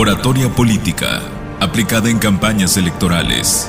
Oratoria política, aplicada en campañas electorales.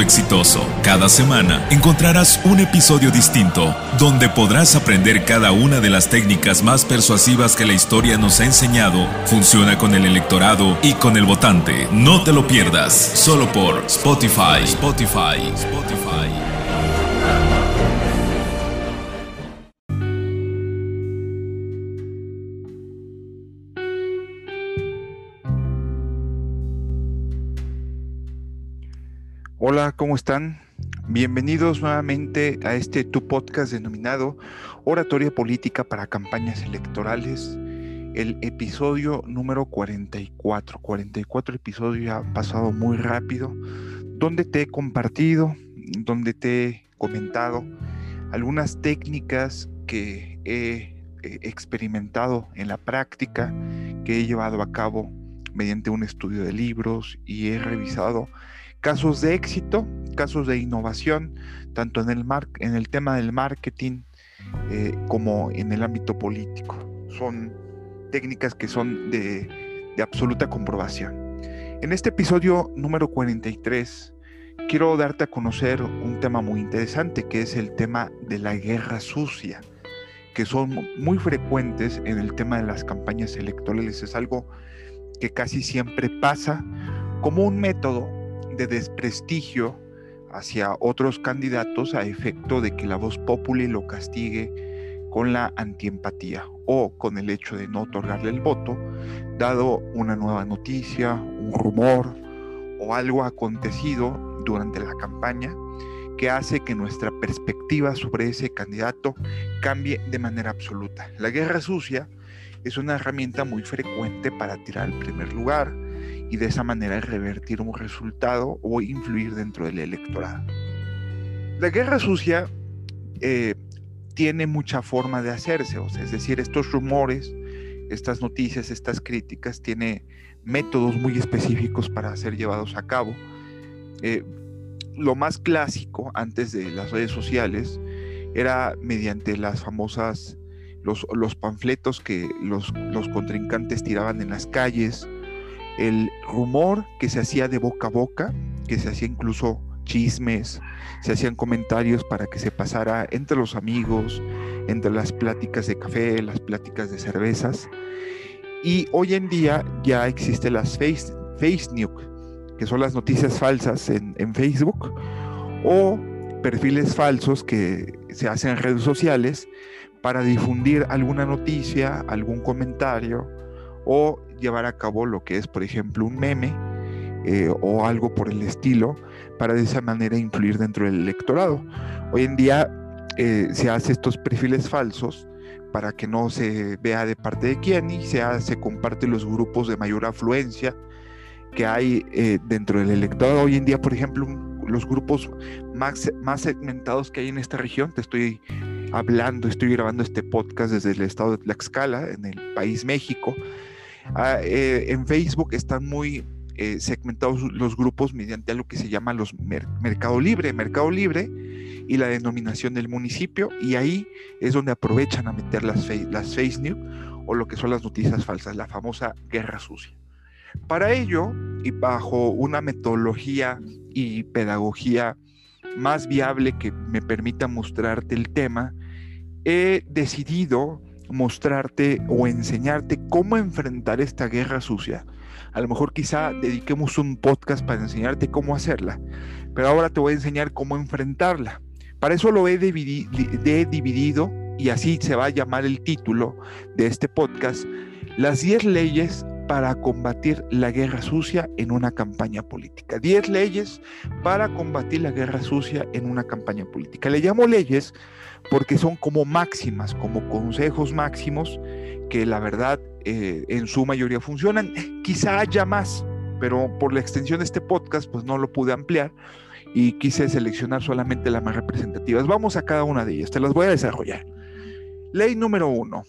exitoso. Cada semana encontrarás un episodio distinto donde podrás aprender cada una de las técnicas más persuasivas que la historia nos ha enseñado. Funciona con el electorado y con el votante. No te lo pierdas, solo por Spotify. Spotify. Spotify. Hola, ¿cómo están? Bienvenidos nuevamente a este tu podcast denominado Oratoria Política para Campañas Electorales, el episodio número 44. 44 episodios ya ha pasado muy rápido, donde te he compartido, donde te he comentado algunas técnicas que he experimentado en la práctica, que he llevado a cabo mediante un estudio de libros y he revisado casos de éxito, casos de innovación, tanto en el, en el tema del marketing eh, como en el ámbito político. Son técnicas que son de, de absoluta comprobación. En este episodio número 43 quiero darte a conocer un tema muy interesante que es el tema de la guerra sucia, que son muy frecuentes en el tema de las campañas electorales. Es algo que casi siempre pasa como un método de desprestigio hacia otros candidatos a efecto de que la voz populi lo castigue con la antiempatía o con el hecho de no otorgarle el voto, dado una nueva noticia, un rumor o algo acontecido durante la campaña que hace que nuestra perspectiva sobre ese candidato cambie de manera absoluta. La guerra sucia es una herramienta muy frecuente para tirar el primer lugar, y de esa manera revertir un resultado o influir dentro del electorado. La guerra sucia eh, tiene mucha forma de hacerse, o sea, es decir, estos rumores, estas noticias, estas críticas, tiene métodos muy específicos para ser llevados a cabo. Eh, lo más clásico antes de las redes sociales era mediante las famosas, los, los panfletos que los, los contrincantes tiraban en las calles, el rumor que se hacía de boca a boca, que se hacía incluso chismes, se hacían comentarios para que se pasara entre los amigos, entre las pláticas de café, las pláticas de cervezas. Y hoy en día ya existen las face, news, que son las noticias falsas en Facebook, o perfiles falsos que se hacen en redes sociales para difundir alguna noticia, algún comentario o llevar a cabo lo que es, por ejemplo, un meme eh, o algo por el estilo, para de esa manera influir dentro del electorado. Hoy en día eh, se hace estos perfiles falsos para que no se vea de parte de quién y se, hace, comparte los grupos de mayor afluencia que hay eh, dentro del electorado. Hoy en día, por ejemplo, los grupos más, más segmentados que hay en esta región, te estoy hablando, estoy grabando este podcast desde el estado de Tlaxcala, en el país México, Ah, eh, en Facebook están muy eh, segmentados los grupos mediante algo que se llama los Mercado Libre, Mercado Libre y la denominación del municipio y ahí es donde aprovechan a meter las, las face news o lo que son las noticias falsas, la famosa guerra sucia. Para ello, y bajo una metodología y pedagogía más viable que me permita mostrarte el tema, he decidido mostrarte o enseñarte cómo enfrentar esta guerra sucia. A lo mejor quizá dediquemos un podcast para enseñarte cómo hacerla, pero ahora te voy a enseñar cómo enfrentarla. Para eso lo he, dividido y así se va a llamar el título de este podcast, las 10 leyes para combatir la guerra sucia en una campaña política. 10 leyes para combatir la guerra sucia en una campaña política. Le llamo leyes porque son como máximas, como consejos máximos que la verdad eh, en su mayoría funcionan. Quizá haya más, pero por la extensión de este podcast, pues no lo pude ampliar y quise seleccionar solamente las más representativas. Vamos a cada una de ellas, te las voy a desarrollar. Ley número uno.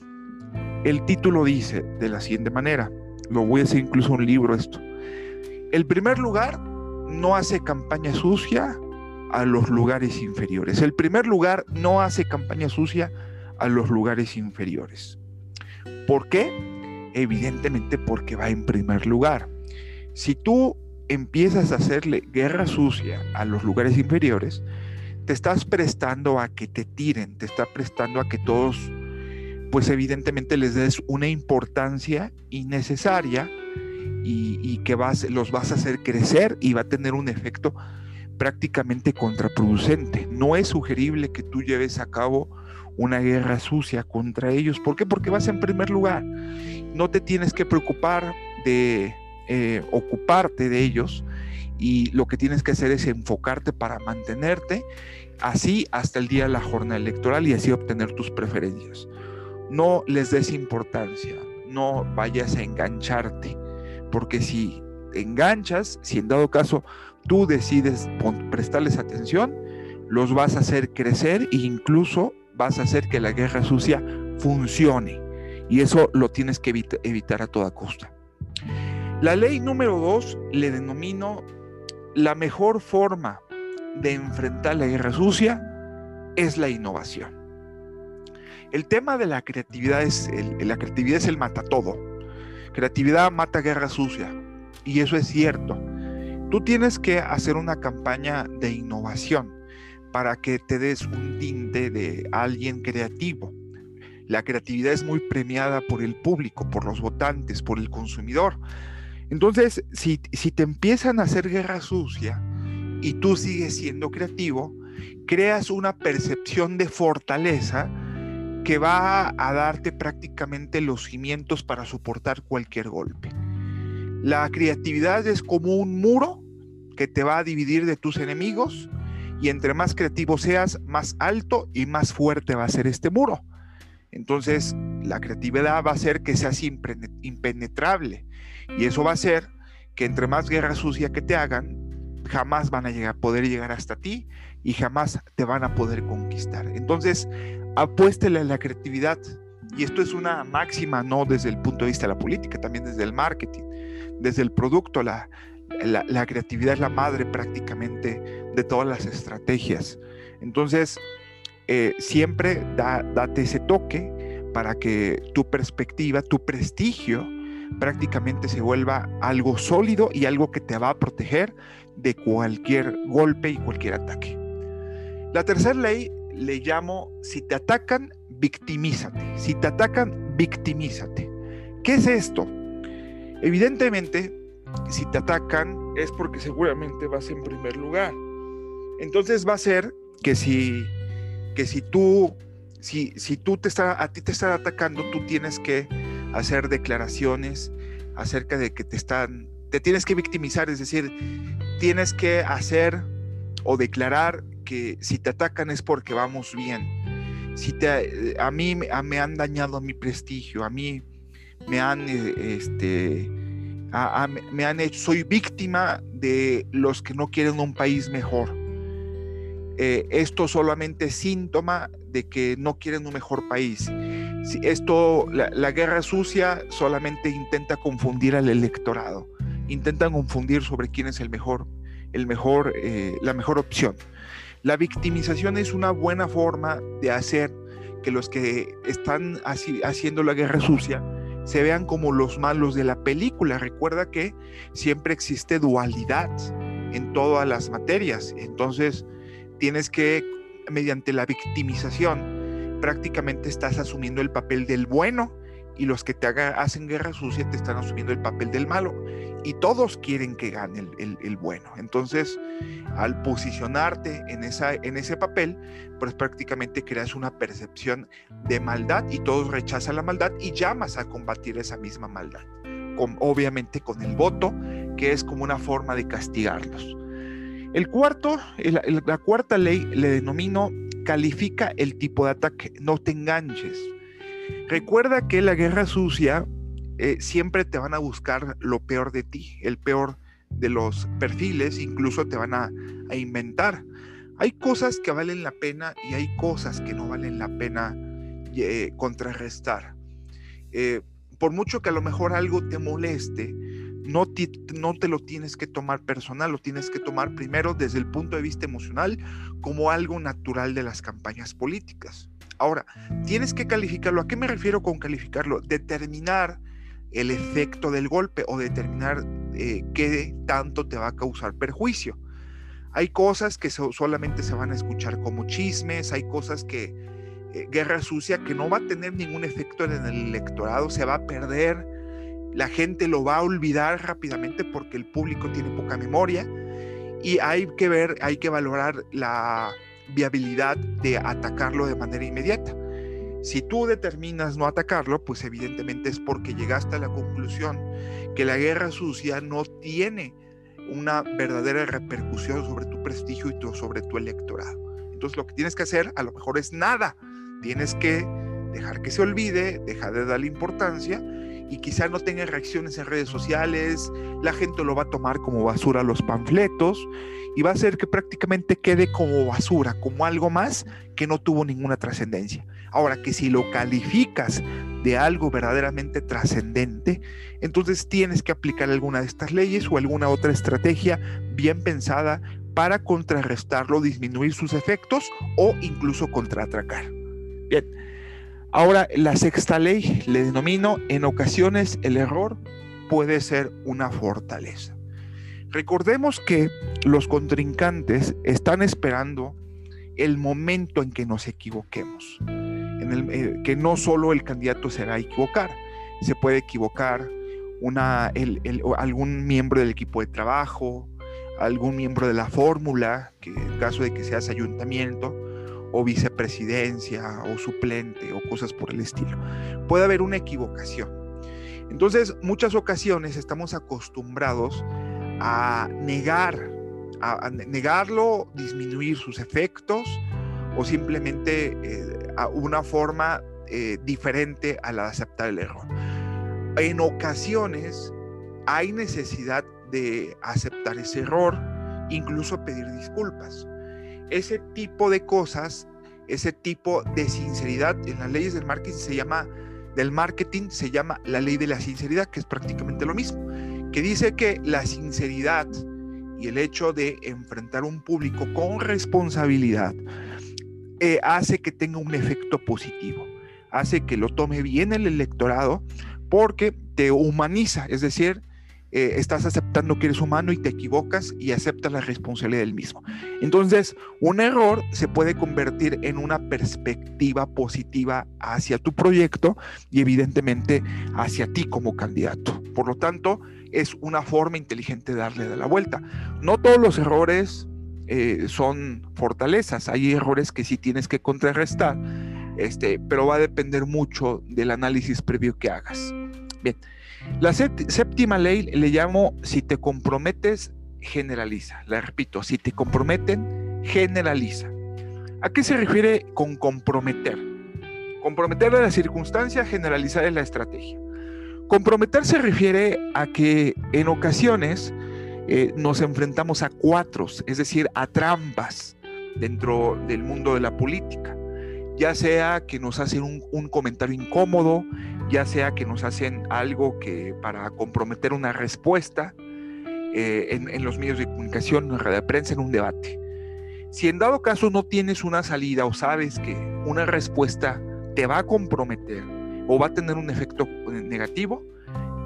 El título dice de la siguiente manera, lo voy a hacer incluso un libro esto. El primer lugar no hace campaña sucia a los lugares inferiores. El primer lugar no hace campaña sucia a los lugares inferiores. ¿Por qué? Evidentemente porque va en primer lugar. Si tú empiezas a hacerle guerra sucia a los lugares inferiores, te estás prestando a que te tiren, te está prestando a que todos, pues evidentemente les des una importancia innecesaria y, que vas, los vas a hacer crecer y va a tener un efecto prácticamente contraproducente. No es sugerible que tú lleves a cabo una guerra sucia contra ellos. ¿Por qué? Porque vas en primer lugar. No te tienes que preocupar de eh, ocuparte de ellos y lo que tienes que hacer es enfocarte para mantenerte así hasta el día de la jornada electoral y así obtener tus preferencias. No les des importancia, no vayas a engancharte, porque si enganchas, si en dado caso tú decides prestarles atención, los vas a hacer crecer e incluso vas a hacer que la guerra sucia funcione. Y eso lo tienes que evitar a toda costa. La ley número dos le denomino la mejor forma de enfrentar la guerra sucia es la innovación. El tema de la creatividad es el, la creatividad es el mata todo. Creatividad mata guerra sucia y eso es cierto. Tú tienes que hacer una campaña de innovación para que te des un tinte de alguien creativo. La creatividad es muy premiada por el público, por los votantes, por el consumidor. Entonces, si, te empiezan a hacer guerra sucia y tú sigues siendo creativo, creas una percepción de fortaleza que va a darte prácticamente los cimientos para soportar cualquier golpe. La creatividad es como un muro que te va a dividir de tus enemigos y entre más creativo seas, más alto y más fuerte va a ser este muro. Entonces, la creatividad va a hacer que seas impenetrable y eso va a hacer que entre más guerra sucia que te hagan, jamás van a llegar, poder llegar hasta ti y jamás te van a poder conquistar. Entonces, apuéstele a la creatividad. Y esto es una máxima, no desde el punto de vista de la política, también desde el marketing, desde el producto. La, la, creatividad es la madre prácticamente de todas las estrategias. Entonces, eh, siempre date ese toque para que tu perspectiva, tu prestigio, prácticamente se vuelva algo sólido y algo que te va a proteger de cualquier golpe y cualquier ataque. La tercera ley le llamo, si te atacan, victimízate. Si te atacan, victimízate. ¿Qué es esto? Evidentemente, si te atacan es porque seguramente vas en primer lugar. Entonces va a ser que si, que si tú, si, si tú te está, a ti te están atacando, tú tienes que hacer declaraciones acerca de que te están, te tienes que victimizar, es decir, tienes que hacer o declarar si te atacan es porque vamos bien. Si te, a mí me han dañado mi prestigio, a mí me han, este, me han hecho, soy víctima de los que no quieren un país mejor. Eh, esto solamente es síntoma de que no quieren un mejor país. Esto, la, guerra sucia solamente intenta confundir al electorado, intentan confundir sobre quién es el mejor, el mejor, eh, la mejor opción. La victimización es una buena forma de hacer que los que están haciendo la guerra sucia se vean como los malos de la película. Recuerda que siempre existe dualidad en todas las materias. Entonces, tienes que, mediante la victimización, prácticamente estás asumiendo el papel del bueno y los que te hacen guerra sucia te están asumiendo el papel del malo y todos quieren que gane el, bueno. Entonces, al posicionarte en, ese papel, pues prácticamente creas una percepción de maldad y todos rechazan la maldad y llamas a combatir esa misma maldad. Con, obviamente con el voto, que es como una forma de castigarlos. El cuarto, la cuarta ley le denomino califica el tipo de ataque, no te enganches. Recuerda que la guerra sucia eh, siempre te van a buscar lo peor de ti, el peor, de los perfiles, incluso te van a, inventar. Hay cosas que valen la pena y hay cosas que no valen la pena eh, contrarrestar. Eh, por mucho que a lo mejor algo te moleste, no no te lo tienes que tomar personal, lo tienes que tomar primero desde el punto de vista emocional como algo natural de las campañas políticas. Ahora, tienes que calificarlo. ¿A qué me refiero con calificarlo? Determinar el efecto del golpe o determinar eh, qué tanto te va a causar perjuicio. Hay cosas que solamente se van a escuchar como chismes, hay cosas que eh, guerra sucia que no va a tener ningún efecto en el electorado, se va a perder, la gente lo va a olvidar rápidamente porque el público tiene poca memoria y hay que ver, hay que valorar la viabilidad de atacarlo de manera inmediata. Si tú determinas no atacarlo, pues evidentemente es porque llegaste a la conclusión que la guerra sucia no tiene una verdadera repercusión sobre tu prestigio y sobre tu electorado. Entonces lo que tienes que hacer a lo mejor es nada. Tienes que dejar que se olvide, dejar de darle importancia y quizá no tenga reacciones en redes sociales, la gente lo va a tomar como basura los panfletos y va a hacer que prácticamente quede como basura, como algo más que no tuvo ninguna trascendencia. Ahora que si lo calificas de algo verdaderamente trascendente, entonces tienes que aplicar alguna de estas leyes o alguna otra estrategia bien pensada para contrarrestarlo, disminuir sus efectos o incluso contraatacar. Bien, Ahora, la sexta ley le denomino, en ocasiones el error puede ser una fortaleza. Recordemos que los contrincantes están esperando el momento en que nos equivoquemos, en el, eh, que no solo el candidato se va a equivocar, se puede equivocar algún miembro del equipo de trabajo, algún miembro de la fórmula, que en caso de que seas ayuntamiento, o vicepresidencia o suplente o cosas por el estilo. Puede haber una equivocación. Entonces, muchas ocasiones estamos acostumbrados a negar, a, negarlo, disminuir sus efectos o simplemente eh, a una forma eh, diferente a la de aceptar el error. En ocasiones hay necesidad de aceptar ese error, incluso pedir disculpas ese tipo de cosas, ese tipo de sinceridad, en las leyes del marketing se llama, del marketing se llama la ley de la sinceridad, que es prácticamente lo mismo, que dice que la sinceridad y el hecho de enfrentar un público con responsabilidad eh, hace que tenga un efecto positivo, hace que lo tome bien el electorado porque te humaniza, es decir, eh, estás aceptando que eres humano y te equivocas y aceptas la responsabilidad del mismo. Entonces, un error se puede convertir en una perspectiva positiva hacia tu proyecto y evidentemente hacia ti como candidato. Por lo tanto, es una forma inteligente de darle de la vuelta. No todos los errores eh, son fortalezas, hay errores que sí tienes que contrarrestar, este, pero va a depender mucho del análisis previo que hagas. Bien. La séptima ley le llamo, si te comprometes, generaliza. La repito, si te comprometen, generaliza. ¿A qué se refiere con comprometer? Comprometer a la circunstancia, generalizar es la estrategia. Comprometer se refiere a que en ocasiones eh, nos enfrentamos a cuatros, es decir, a trampas dentro del mundo de la política. Ya sea que nos hacen un, comentario incómodo, ya sea que nos hacen algo que para comprometer una respuesta eh, en, los medios de comunicación, en la prensa, en un debate. Si en dado caso no tienes una salida o sabes que una respuesta te va a comprometer o va a tener un efecto eh, negativo,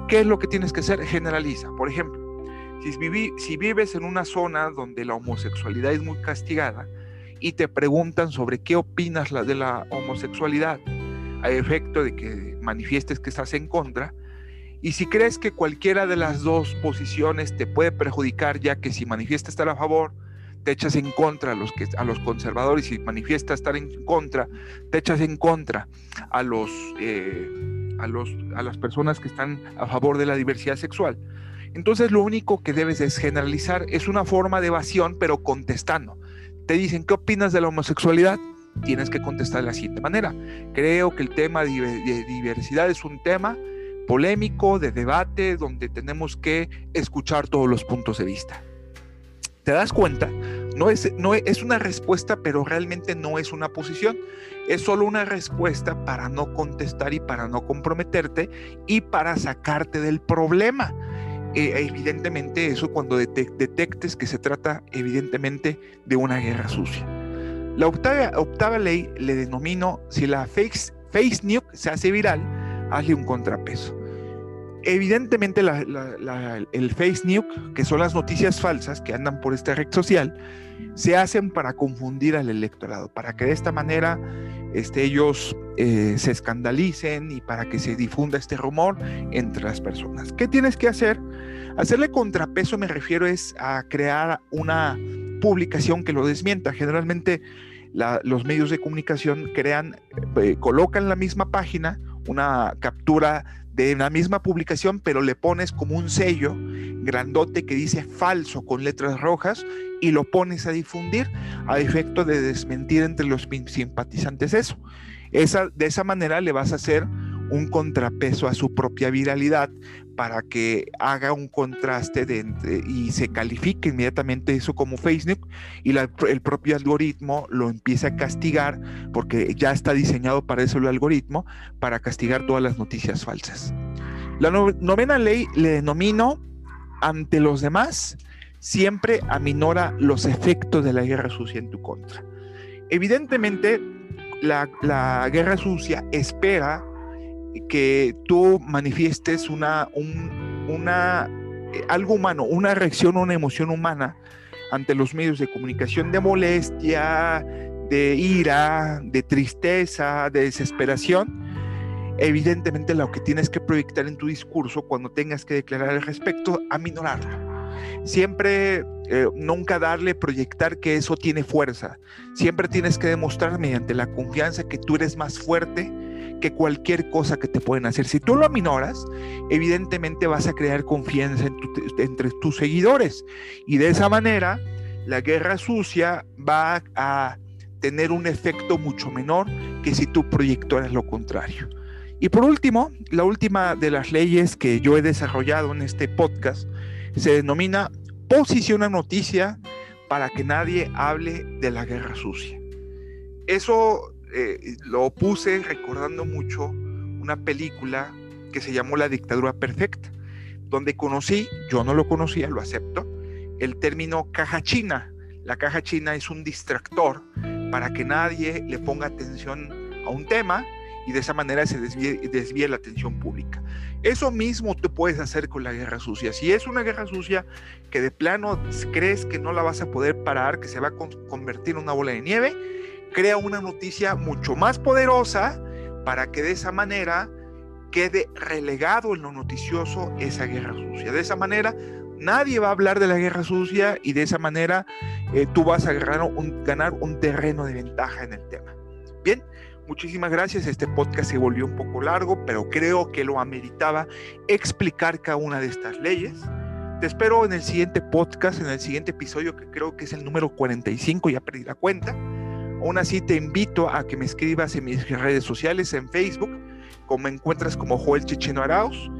¿qué es lo que tienes que hacer? Generaliza. Por ejemplo, si vives en una zona donde la homosexualidad es muy castigada y te preguntan sobre qué opinas de la homosexualidad, a efecto de que manifiestes que estás en contra. Y si crees que cualquiera de las dos posiciones te puede perjudicar, ya que si manifiestas estar a favor, te echas en contra a los, que, a los conservadores, y si manifiestas estar en contra, te echas en contra a, los, eh, a, los, a las personas que están a favor de la diversidad sexual. Entonces lo único que debes es generalizar, es una forma de evasión, pero contestando. Te dicen, ¿qué opinas de la homosexualidad? tienes que contestar de la siguiente manera. Creo que el tema de diversidad es un tema polémico, de debate, donde tenemos que escuchar todos los puntos de vista. ¿Te das cuenta? No es, no es una respuesta, pero realmente no es una posición. Es solo una respuesta para no contestar y para no comprometerte y para sacarte del problema. Eh, evidentemente eso cuando detectes que se trata evidentemente de una guerra sucia. La octava, ley le denomino, si la face, face se hace viral, hazle un contrapeso. Evidentemente el face nuke, que son las noticias falsas que andan por esta red social, se hacen para confundir al electorado, para que de esta manera este, ellos eh, se escandalicen y para que se difunda este rumor entre las personas. ¿Qué tienes que hacer? Hacerle contrapeso me refiero es a crear una publicación que lo desmienta. Generalmente los medios de comunicación crean, eh, colocan la misma página, una captura de la misma publicación, pero le pones como un sello grandote que dice falso con letras rojas y lo pones a difundir a efecto de desmentir entre los simpatizantes eso. Esa, de esa manera le vas a hacer un contrapeso a su propia viralidad para que haga un contraste de, y se califique inmediatamente eso como Facebook y el propio algoritmo lo empieza a castigar porque ya está diseñado para eso el algoritmo, para castigar todas las noticias falsas. La novena ley le denomino ante los demás, siempre aminora los efectos de la guerra sucia en tu contra. Evidentemente, la, la guerra sucia espera que tú manifiestes una, una, eh, algo humano, una reacción, una emoción humana ante los medios de comunicación de molestia, de ira, de tristeza, de desesperación, evidentemente lo que tienes que proyectar en tu discurso cuando tengas que declarar al respecto, aminorarlo. Siempre, eh, nunca darle, proyectar que eso tiene fuerza. Siempre tienes que demostrar mediante la confianza que tú eres más fuerte que cualquier cosa que te pueden hacer. Si tú lo aminoras, evidentemente vas a crear confianza entre tus seguidores y de esa manera la guerra sucia va a tener un efecto mucho menor que si tú proyectaras lo contrario. Y por último, la última de las leyes que yo he desarrollado en este podcast se denomina posiciona noticia para que nadie hable de la guerra sucia. Eso eh, lo puse recordando mucho una película que se llamó La dictadura perfecta, donde conocí, yo no lo conocía, lo acepto, el término caja china. La caja china es un distractor para que nadie le ponga atención a un tema y de esa manera se desvíe, la atención pública. Eso mismo tú puedes hacer con la guerra sucia. Si es una guerra sucia que de plano crees que no la vas a poder parar, que se va a convertir en una bola de nieve, crea una noticia mucho más poderosa para que de esa manera quede relegado en lo noticioso esa guerra sucia. De esa manera nadie va a hablar de la guerra sucia y de esa manera eh, tú vas a ganar un, ganar un terreno de ventaja en el tema. Bien, muchísimas gracias. Este podcast se volvió un poco largo, pero creo que lo ameritaba explicar cada una de estas leyes. Te espero en el siguiente podcast, en el siguiente episodio, que creo que es el número 45, ya perdí la cuenta. Aún así te invito a que me escribas en mis redes sociales, en Facebook, como me encuentras como Joel Checheno Arauz.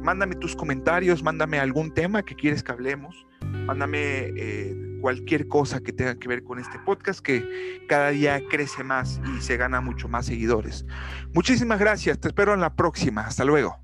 Mándame tus comentarios, mándame algún tema que quieres que hablemos, mándame eh, cualquier cosa que tenga que ver con este podcast que cada día crece más y se gana mucho más seguidores. Muchísimas gracias, te espero en la próxima, hasta luego.